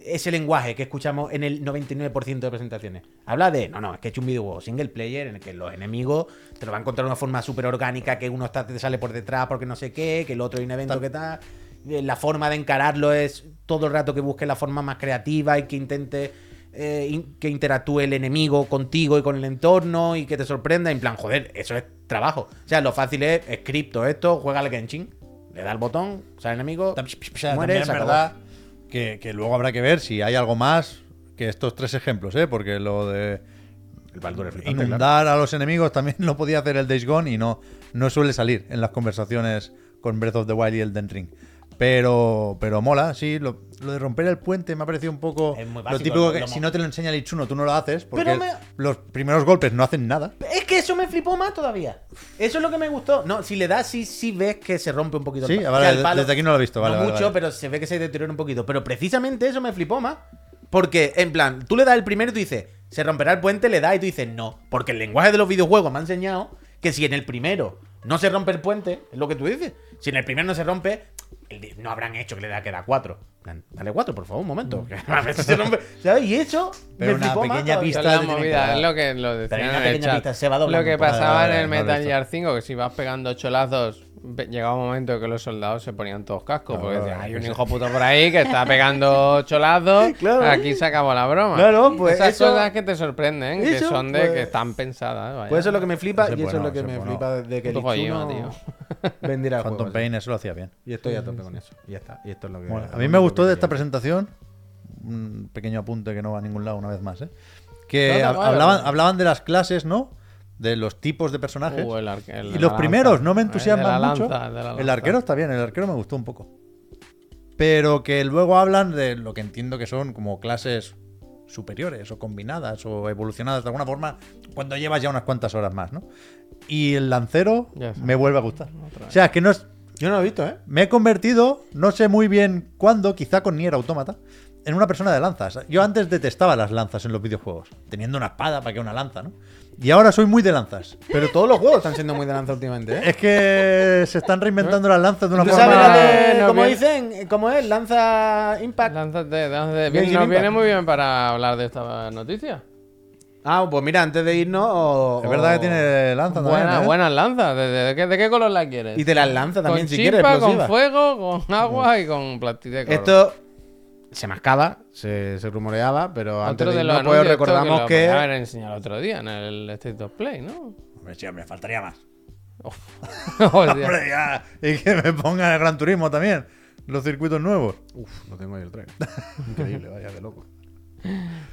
ese lenguaje que escuchamos en el 99% de presentaciones. Habla de, no, no, es que he hecho un videojuego single player en el que los enemigos te lo van a encontrar de una forma súper orgánica, que uno está, te sale por detrás porque no sé qué, que el otro hay un evento Tal- que tal. Eh, La forma de encararlo es todo el rato que busque la forma más creativa y que intente eh, que interactúe el enemigo contigo y con el entorno y que te sorprenda. En plan, joder, eso es trabajo. O sea, lo fácil es scripto esto, juega al Genshin, le da el botón, sale el enemigo, Tam- o sea, muere, también verdad que, que luego habrá que ver si hay algo más que estos tres ejemplos, ¿eh? Porque lo de El claro. inundar a los enemigos también lo podía hacer el Days Gone y no, no suele salir en las conversaciones con Breath of the Wild y el Den Ring. Pero, pero mola, sí. Lo, lo de romper el puente me ha parecido un poco Es muy lo básico, típico lo- que lo si no te lo enseña el Ichuno tú no lo haces porque me- los primeros golpes no hacen nada. Es que eso me flipó más todavía. Eso es lo que me gustó. No, si le das, sí, sí ves que se rompe un poquito. Sí, el pa- vale, o sea, el de- desde aquí no lo he visto, vale, No vale, mucho, vale. pero se ve que se deteriora un poquito. Pero precisamente eso me flipó más. Porque, en plan, tú le das el primero y tú dices, se romperá el puente, le das y tú dices, no. Porque el lenguaje de los videojuegos me ha enseñado que si en el primero no se rompe el puente, es lo que tú dices. Si en el primero no se rompe, el no habrán hecho que le da que da cuatro. En plan, Dale cuatro, por favor, un momento. rompe. ¿Sabes? Y eso. Pero una pequeña pista la movida, es lo que lo decían Pero hay una en el pequeña chat. pista, se va Lo que pasaba en el Metal Gear 5, que si vas pegando cholazos, llegaba un momento que los soldados se ponían todos cascos, Claro, porque decían, hay un hijo puto por ahí que está pegando cholazos, Claro. aquí se acabó la broma. Claro, pues Esas eso- cosas que te sorprenden, que son de pues- que están pensadas. vaya. Pues eso es lo que me flipa y eso bueno, es lo que me bueno. flipa de que el Ichuno venderá el Phantom juego, Pain eso lo hacía bien. Y estoy a tope con eso. Y ya está. Y esto es lo que. Bueno, a mí me gustó de esta presentación, un pequeño apunte que no va a ningún lado una vez más, ¿eh? que hablaban, hablaban de las clases, ¿no? De los tipos de personajes. Uh, el el y los la primeros lanza. no me entusiasman la mucho. lanza, la el arquero está bien, el arquero me gustó un poco. Pero que luego hablan de lo que entiendo que son como clases superiores o combinadas o evolucionadas de alguna forma cuando llevas ya unas cuantas horas más, ¿no? Y el lancero me vuelve a gustar. O sea, que no es Yo no lo he visto, ¿eh? Me he convertido, no sé muy bien cuándo, quizá con Nier Automata, en una persona de lanzas. Yo antes detestaba las lanzas en los videojuegos, teniendo una espada para que una lanza, ¿no? Y ahora soy muy de lanzas. Pero todos los juegos están siendo muy de lanza últimamente, ¿eh? Es que se están reinventando las lanzas de una ¿Tú forma. sabes la de, no, como bien. dicen, cómo es? Lanza Impact. Lánzate, lánzate. Bien, nos impact. viene muy bien para hablar de esta noticia. Ah, pues mira, antes de irnos. o- Es verdad que tiene lanza también. Buenas, ¿eh? buenas lanzas. ¿De, de- de qué, de qué color la quieres? Y te las lanza también con si chispa, quieres, con explosiva. fuego, con agua y con plastideco. Esto se mascaba, se, se rumoreaba, pero antes Otro de de los anuncios, esto recordamos lo que. podía haber enseñado otro día en el State of Play, ¿no? Hombre, sí, hombre, faltaría más. Hombre, ya. Y que me pongan el Gran Turismo también. Los circuitos nuevos. Uf, lo tengo ahí el trailer. Increíble, vaya de loco.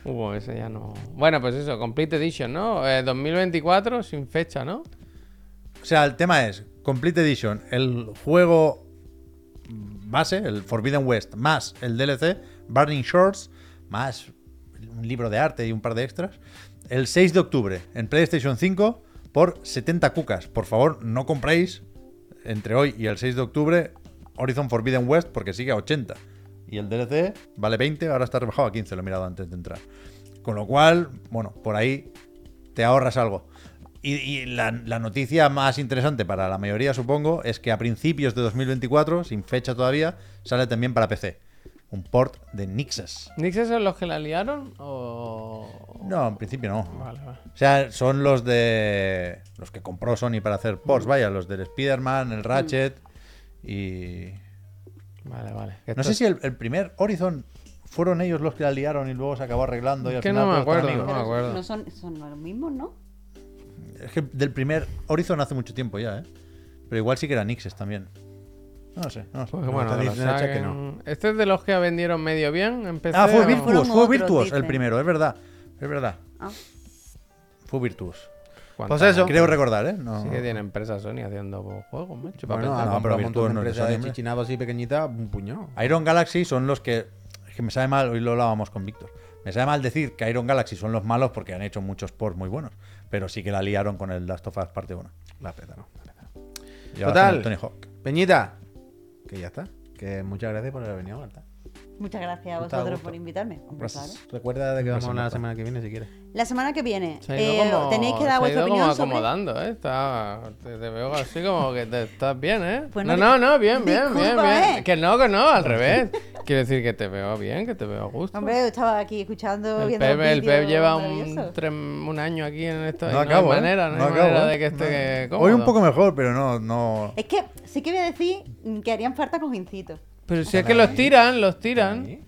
Hubo ese ya no. Bueno, pues eso, Complete Edition, ¿no? Eh, 2024 sin fecha, ¿no? O sea, el tema es Complete Edition, el juego base, el Forbidden West, más el DLC, Burning Shores, más un libro de arte y un par de extras, el 6 de octubre en PlayStation 5 por 70 cucas. Por favor, no compréis entre hoy y el 6 de octubre Horizon Forbidden West porque sigue a 80. Y el DLC vale 20, ahora está rebajado a 15, lo he mirado antes de entrar. Con lo cual, bueno, por ahí te ahorras algo. Y, la noticia más interesante para la mayoría, supongo, es que a principios de 2024, sin fecha todavía, sale también para PC. Un port de Nixes. ¿Nixes son los que la liaron o...? No, en principio no. Vale, vale. O sea, son los de. Los que compró Sony para hacer ports, vaya, los del Spider-Man, el Ratchet y. Vale, vale. No sé si el, el primer Horizon fueron ellos los que la liaron y luego se acabó arreglando. Y al Que final no me acuerdo, no me acuerdo. No son, son los mismos, ¿no? Es que del primer Horizon hace mucho tiempo ya, ¿eh? Pero igual sí que era Nixes también. No lo sé, no sé. Pues No, bueno, que. Este es de los que vendieron medio bien en PC. Ah, fue. Virtuos, fue Virtuos el primero, es verdad. Es verdad. Ah. Fue Virtuos. Pues eso. Creo recordar, ¿eh? No. Sí que tiene empresa Sony haciendo juegos, macho. pa' Bueno, no, comprado pero un montón de no de empresas chichinados así pequeñitas, un puñado. Iron Galaxy son los que. Es que me sabe mal, hoy lo hablábamos con Víctor. Me sabe mal decir que Iron Galaxy son los malos porque han hecho muchos ports muy buenos. Pero sí que la liaron con el Last of Us parte 1. La peta, ¿no? La peta. Total. Tony Hawk. Peñita, que ya está. Que muchas gracias por haber venido, Marta. Muchas gracias a vosotros por invitarme. Hombre, claro. Recuerda de que vamos la semana que viene si quieres. La semana que viene eh, como- tenéis que dar vuestra opinión como sobre... acomodando, ¿eh? Está, te, te veo así como que te estás bien, ¿eh? Bueno, no, no, no, bien, bien, bien, disculpa, bien. ¿eh? Que no, que no, al revés. Quiero decir que te veo bien, que te veo a gusto. Hombre, yo estaba aquí escuchando, el viendo Pep, el Pep lleva un, tres- un año aquí en esto. y No no, acabo, hay ¿eh? manera, no, No hay acabo, manera ¿eh? de que esté No. cómodo. Hoy un poco mejor, pero no. no... Es que sí que voy a decir que harían falta cojincitos. Pero si es que los tiran, los tiran.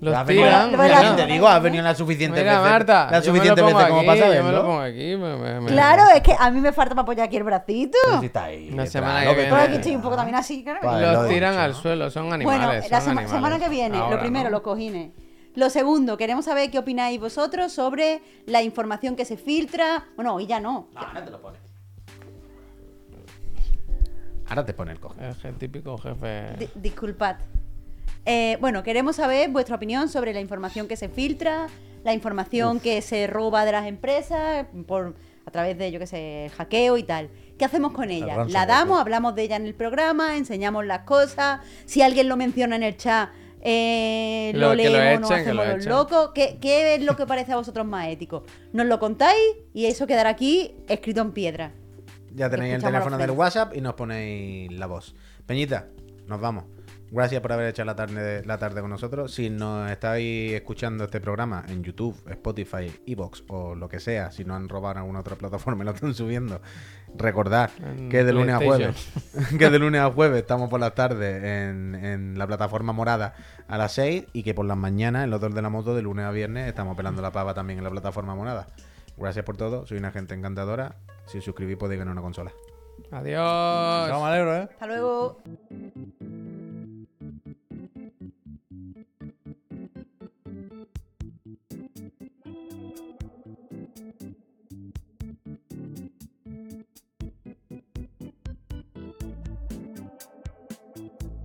Los Has venido- tiran. Bueno, mira. bueno, te digo, has venido las suficientes Mira, veces. Marta, suficientes pongo veces como para Yo me lo saberlo. pongo aquí. me- me- me- Claro, es que a mí me falta para apoyar aquí el bracito. Pero si está ahí. Una detrás, semana que Pues aquí viene. estoy un poco también así. claro. Vale, Los tiran dicho, al ¿no? suelo, son Bueno, animales. la sema- animales. semana que viene, Ahora, lo primero, ¿no? los cojines. Lo segundo, queremos saber qué opináis vosotros sobre la información que se filtra. Bueno, hoy ya no. Ahora te lo pones. Ahora te pone el coge. Es el típico jefe. Di- disculpad. Eh, bueno, queremos saber vuestra opinión sobre la información que se filtra, la información que se roba de las empresas por a través de, yo qué sé, hackeo y tal. ¿Qué hacemos con ella? La damos, hablamos de ella en el programa, enseñamos las cosas. Si alguien lo menciona en el chat, eh, Lo- leemos, nos lo hacemos los locos. ¿Qué, qué es lo que parece a vosotros más ético? Nos lo contáis y eso quedará aquí escrito en piedra. Ya tenéis el teléfono del. WhatsApp y nos ponéis la voz. Peñita, nos vamos. Gracias por haber hecho la tarde, la tarde con nosotros. Si nos estáis escuchando este programa en YouTube, Spotify, Evox o lo que sea, si no han robado en alguna otra plataforma y lo están subiendo, recordad que de lunes a jueves, que de lunes a jueves estamos por las tardes en, en la plataforma morada a las 6 y que por las mañanas en los dos de la moto de lunes a viernes estamos pelando la pava también en la plataforma morada. Gracias por todo, soy una gente encantadora. Si os suscribís podéis ganar una consola. Adiós. No, me alegro, ¿eh? Hasta luego.